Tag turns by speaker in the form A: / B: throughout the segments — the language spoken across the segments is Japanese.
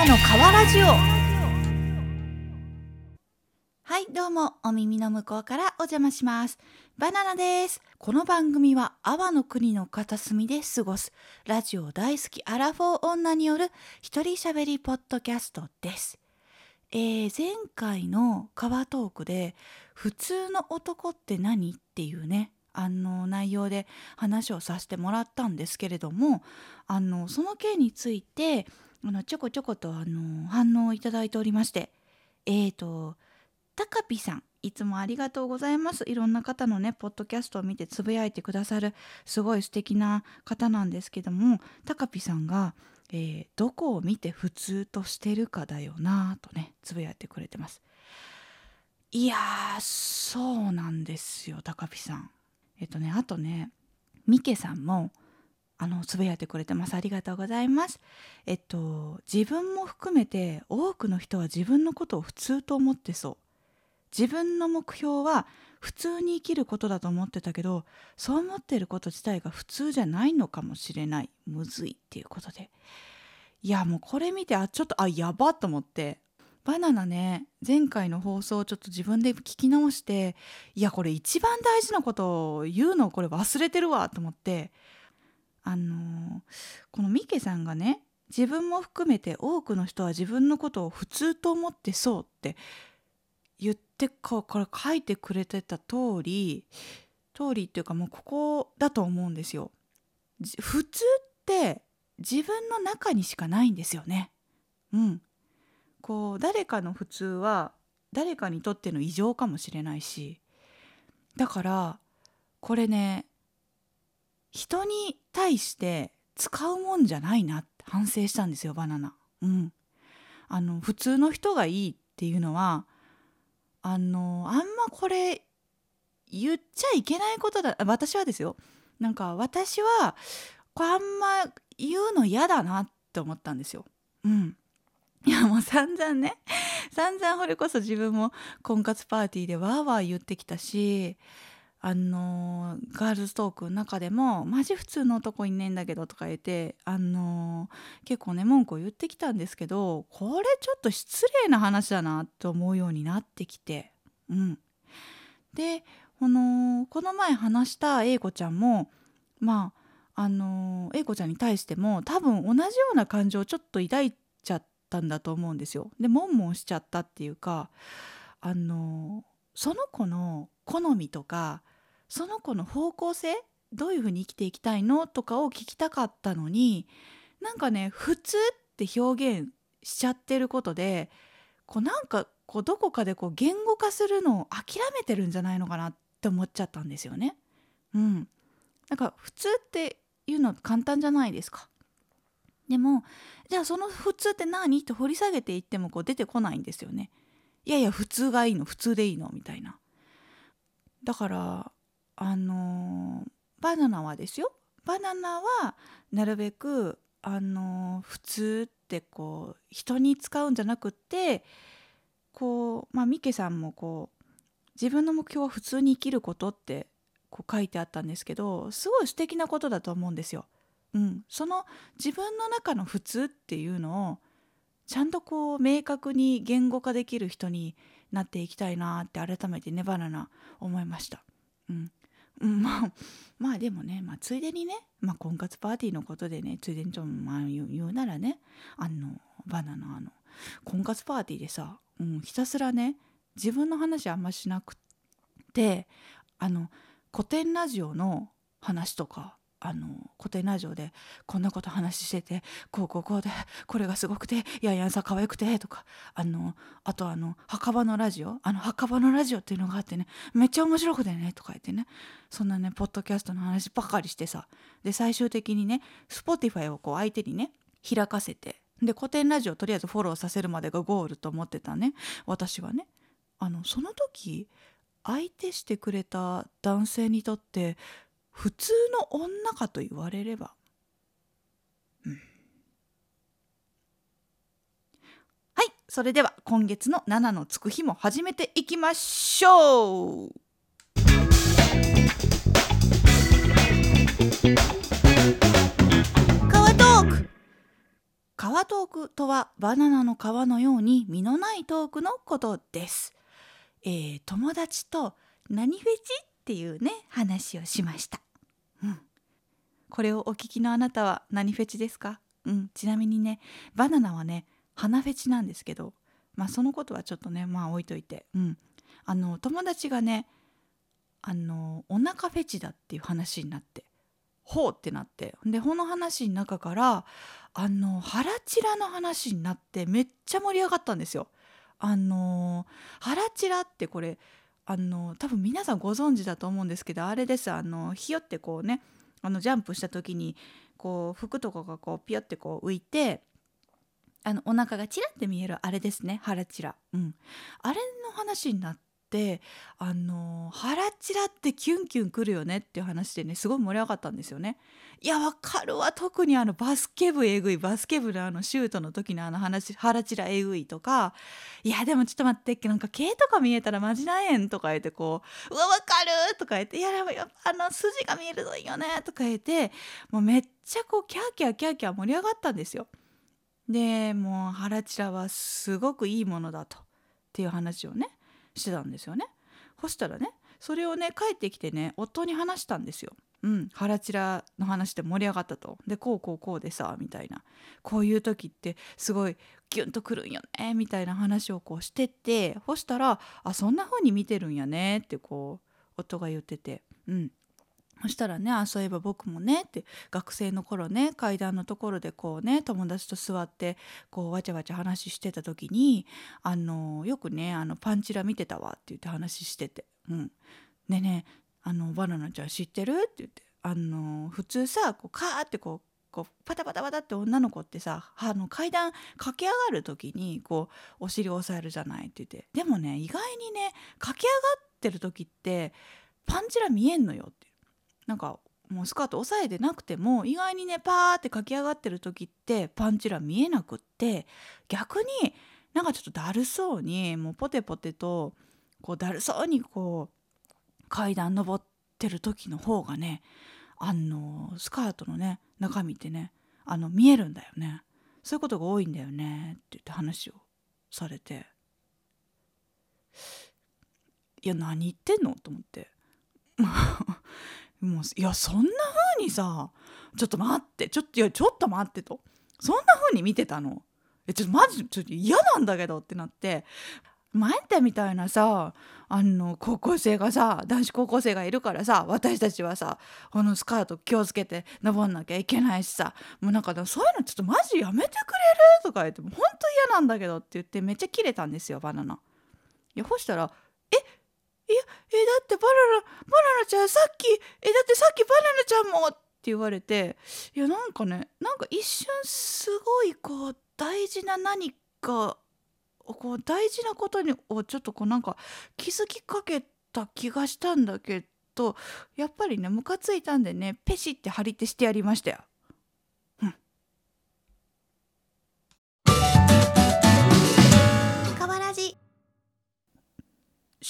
A: ナの川ラジオはいどうもお耳の向こうからお邪魔します。バナナです。この番組は阿波の国の片隅で過ごす。ラジオ大好きアラフォー女による一人喋りポッドキャストです。えー、前回の川トークで「普通の男って何?」っていうねあの内容で話をさせてもらったんですけれどもあのその件についてあのちょこちょことあの反応をいただいておりましてえーとたかぴさんいつもありがとうございます。いろんな方のねポッドキャストを見てつぶやいてくださるすごい素敵な方なんですけどもたかぴさんが、えー、どこを見て普通としてるかだよなとねつぶやいてくれてます。いやーそうなんですよたかぴさん。えっとねあとねみけさんもあのつぶやいてくれてます。ありがとうございます。えっと自分も含めて多くの人は自分のことを普通と思ってそう。自分の目標は普通に生きることだと思ってたけどそう思ってること自体が普通じゃないのかもしれない。むずいっていうことで。いやもうこれ見てあちょっとあやばと思って。バナナね前回の放送をちょっと自分で聞き直していやこれ一番大事なことを言うのをこれ忘れてるわと思って。あの、このミケさんがね自分も含めて多くの人は自分のことを普通と思ってそうって言ってこれ書いてくれてた通り通りっていうかもうここだと思うんですよ。普通って自分の中にしかないんですよね。うん。こう誰かの普通は誰かにとっての異常かもしれないしだからこれね人に対して使うもんじゃないなって反省したんですよバナナ。うん、あの普通の人がいいっていうのはあのあんまこれ言っちゃいけないことだ私はですよなんか私はこれあんま言うの嫌だなって思ったんですよ。うん、いやもう散々ね散々これこそ自分も婚活パーティーでわーわー言ってきたしあの、ガールズトークの中でも「マジ普通の男いねえんだけど」とか言って、あの、結構ね文句を言ってきたんですけどこれちょっと失礼な話だなと思うようになってきてうんでこのこの前話した英子ちゃんもまああの、英子ちゃんに対しても多分同じような感情をちょっと抱いちゃったんだと思うんですよ。でもんもんしちゃったっていうかあのその子の好みとかその子の方向性どういうふうに生きていきたいのとかを聞きたかったのになんかね普通って表現しちゃってることでこうなんかこうどこかでこう言語化するのを諦めてるんじゃないのかなって思っちゃったんですよね。うん、なんか普通っていうの簡単じゃないですか。でもじゃあその普通って何って掘り下げていってもこう出てこないんですよね。いやいや普通がいいの普通でいいのみたいな。だからあのバナナはですよバナナはなるべくあの普通ってこう人に使うんじゃなくってこうまあミケさんもこう自分の目標は普通に生きることってこう書いてあったんですけどすごい素敵なことだと思うんですよ。うん、その自分の中の普通っていうのをちゃんとこう明確に言語化できる人になっていきたいなって改めてねバナナ思いました。うん、まあまあでもね、まあ、ついでにね、まあ、婚活パーティーのことでねついでにちょっとまあ言うならねあのバナナあの婚活パーティーでさ、うん、ひたすらね自分の話あんましなくてあの古典ラジオの話とかあの古典ラジオでこんなこと話しててこうこうこうでこれがすごくていやいやさ可愛くてとかあのあとあの墓場のラジオあの墓場のラジオっていうのがあってねめっちゃ面白くてねとか言ってねそんなねポッドキャストの話ばかりしてさで最終的にね Spotify をこう相手にね開かせてで古典ラジオとりあえずフォローさせるまでがゴールと思ってたね私はね。あのその時相手してくれた男性にとって普通の女かと言われれば、うん、はいそれでは今月の7のつく日も始めていきましょう。川トーク。川トークとはバナナの皮のように実のないトークのことです。えー、友達と何フェチ？っていうね話をしました。これをお聞きのあなたは何フェチですか？うん、ちなみにねバナナはね鼻フェチなんですけどまあそのことはちょっとねまあ置いといて、うん、あの友達がねあのお腹フェチだっていう話になってほうってなって。でこの話の中からあの腹チラの話になってめっちゃ盛り上がったんですよ。あの腹チラってこれあの多分皆さんご存知だと思うんですけどあれです。あのひよってこうねあのジャンプした時にこう服とかがこうピヨってこう浮いてあのお腹がチラって見えるあれですね腹チラ、うん、あれの話になっってあの腹チラってキュンキュンくるよねっていう話でねすごい盛り上がったんですよね。いやわかるわ特にあのバスケ部えぐいバスケ部のあのシュートの時のあの話腹チラえぐいとかいやでもちょっと待ってなんか毛とか見えたらマジなえんとか言ってこううわわかるとか言っていやでもやっぱあの筋が見えるといいよねとか言ってもうめっちゃこうキャーキャーキャーキャー盛り上がったんですよ。でもう腹チラはすごくいいものだとっていう話をねしてたんですよね。そしたらねそれをね帰ってきてね夫に話したんですよ。うん、腹チラの話で盛り上がったと。でこうこうこうでさみたいな。こういう時ってすごいキュンとくるんよねみたいな話をこうしてて。そしたら「あそんな風に見てるんやね」ってこう夫が言ってて、うん、そしたらねあそういえば僕もねって学生の頃ね階段のところでこうね友達と座ってこうわちゃわちゃ話してた時にあのよくねあのパンチラ見てたわって言って話してて「うん、ねねあのバナナちゃん知ってる?」って言ってあの普通さこうカーってこうこうパタパタパタって女の子ってさあの階段駆け上がる時にこうお尻を押さえるじゃないって言って。でもね意外にね駆け上がってる時ってパンチラ見えんのよって。なんかもうスカート押さえてなくても意外にねパーって駆け上がってる時ってパンチラ見えなくって逆になんかちょっとだるそうにもうポテポテとこうだるそうにこう階段登ってる時の方がねあのスカートのね中身ってねあの見えるんだよね。そういうことが多いんだよねって言って話をされて。いや何言ってんの？と思って。もういやそんな風にさちょっと待ってちょっといやちょっと待ってと。そんな風に見てたの。えちょっとマジちょっと嫌なんだけどってなって。前ってみたいなさあの高校生がさ男子高校生がいるからさ私たちはさこのスカート気をつけて登んなきゃいけないしさ。もうなんかそういうのちょっとマジやめてくれる？とか言ってもうほんと嫌なんだけどって言ってめっちゃキレたんですよバナナ。いやそしたら「いやえだってバナナバナナちゃんさっきえだってさっきバナナちゃんもって言われていやなんかねなんか一瞬すごいこう大事な何かこう大事なことにをちょっとこうなんか気づきかけた気がしたんだけどやっぱりねムカついたんでねペシって張り手してやりましたよ。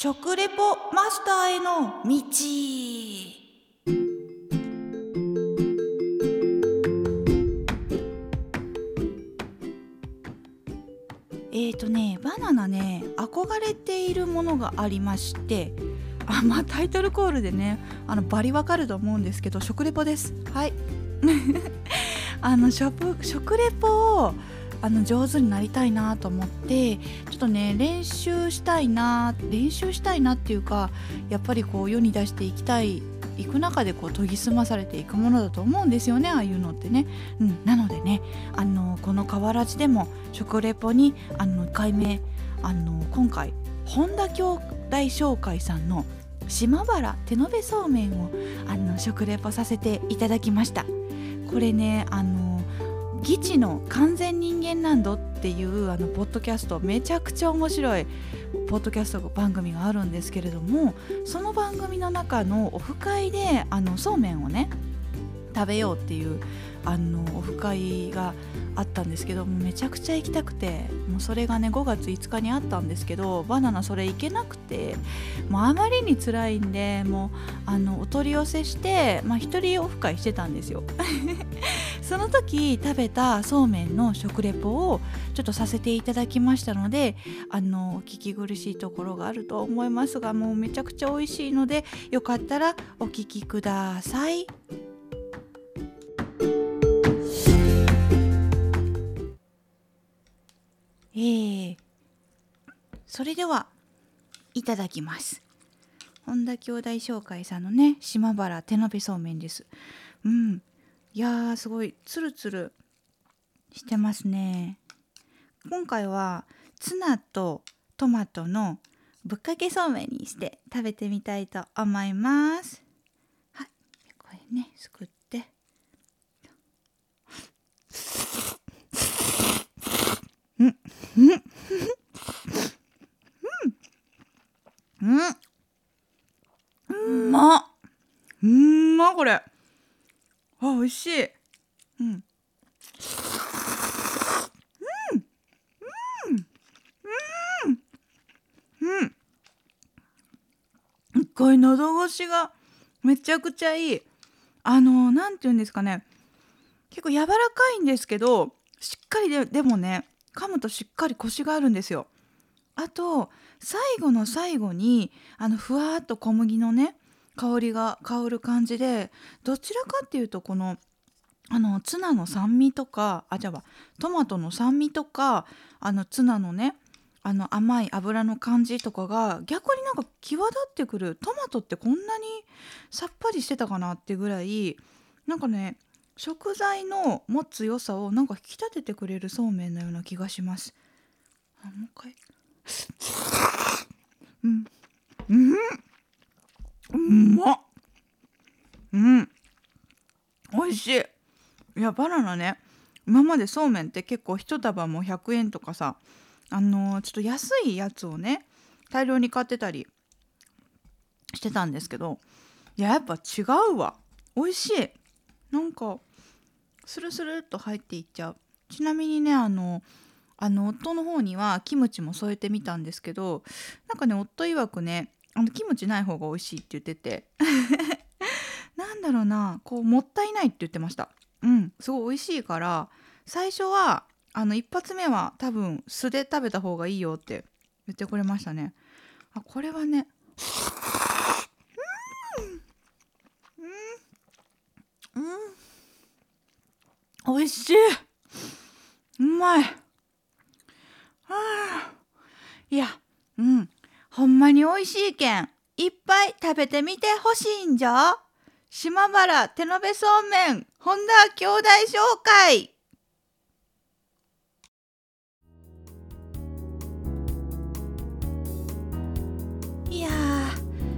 A: 食レポマスターへの道。えっ、ー、とねバナナね憧れているものがありましてあまあタイトルコールでねあのバリわかると思うんですけど食レポです。はい。あの食レポをあの上手になりたいなと思ってちょっとね練習したいな練習したいなっていうかやっぱりこう世に出していきたい行く中でこう研ぎ澄まされていくものだと思うんですよねああいうのってね。うん、なのでねあのこの河原地でも食レポにあの1回目あの今回本田兄弟紹介さんの島原手延べそうめんをあの食レポさせていただきました。これねあの義地の完全人間ランドっていうあのポッドキャストめちゃくちゃ面白いポッドキャスト番組があるんですけれどもその番組の中のオフ会であのそうめんをね食べようっていうあのオフ会があったんですけどめちゃくちゃ行きたくてもうそれがね5月5日にあったんですけどバナナそれ行けなくてもうあまりに辛いんでもうあのお取り寄せして、まあ、1人オフ会してたんですよ その時食べたそうめんの食レポをちょっとさせていただきましたのであのお聞き苦しいところがあると思いますがもうめちゃくちゃ美味しいのでよかったらお聞きください。それではいただきます。本田兄弟紹介さんのね島原手延べそうめんです。うん。いやーすごいツルツルしてますね。今回はツナとトマトのぶっかけそうめんにして食べてみたいと思います。はい。これねすくって。うん。うん。うん。うまっ。うんまこれ。あ美味しい。うん。うん。うん。うん。すごい喉越しがめちゃくちゃいい。あのなんて言うんですかね。結構柔らかいんですけどしっかりででもね噛むとしっかりコシがあるんですよ。あと最後の最後にあのふわっと小麦のね香りが香る感じでどちらかっていうとこのあのツナの酸味とかあじゃあトマトの酸味とかあのツナのねあの甘い油の感じとかが逆になんか際立ってくるトマトってこんなにさっぱりしてたかなってぐらいなんかね食材の持つ良さをなんか引き立ててくれるそうめんのような気がします。あもう一回うん。うん。うまっうん。美味しいいやバナナね今までそうめん。って結構一束も100円とかさあのー、ちょっと安いやつをね大量に買ってたりしてたん。ですけどいややっぱ違うわ美味しいなん。かスルスルっと入っていっちゃうちなみにねあのあの夫の方にはキムチも添えてみたんですけどなんかね夫曰くねあのキムチない方が美味しいって言ってて なんだろうなこうもったいないって言ってました。うんすごい美味しいから最初はあの一発目は多分素で食べた方がいいよって言ってくれましたね。あこれはねうんうん美味しい。うまい。いやうん。ほんまに美味しいけんいっぱい食べてみてほしいんじゃ。島原手延べそうめん本田兄弟紹介。いや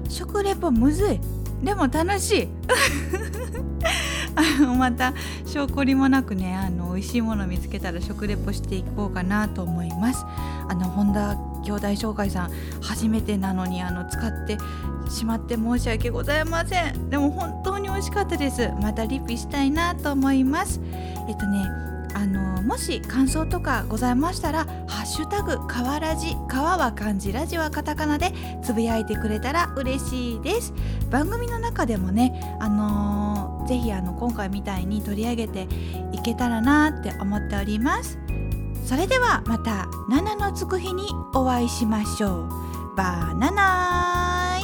A: 食レポむずい。でも楽しい。また証拠りもなくねあの美味しいもの見つけたら食レポしていこうかなと思います。あの本田兄弟紹介さん初めてなのにあの使ってしまって申し訳ございません。でも本当に美味しかったです。またリピしたいなと思います。えっとねあのもし感想とかございましたら「ハッシュタグかわらじ」「川は漢字ラジはカタカナ」でつぶやいてくれたら嬉しいです。番組の中でもねあのー、ぜひあの今回みたいに取り上げていけたらなって思っております。それではまた7のつく日にお会いしましょう。バナナ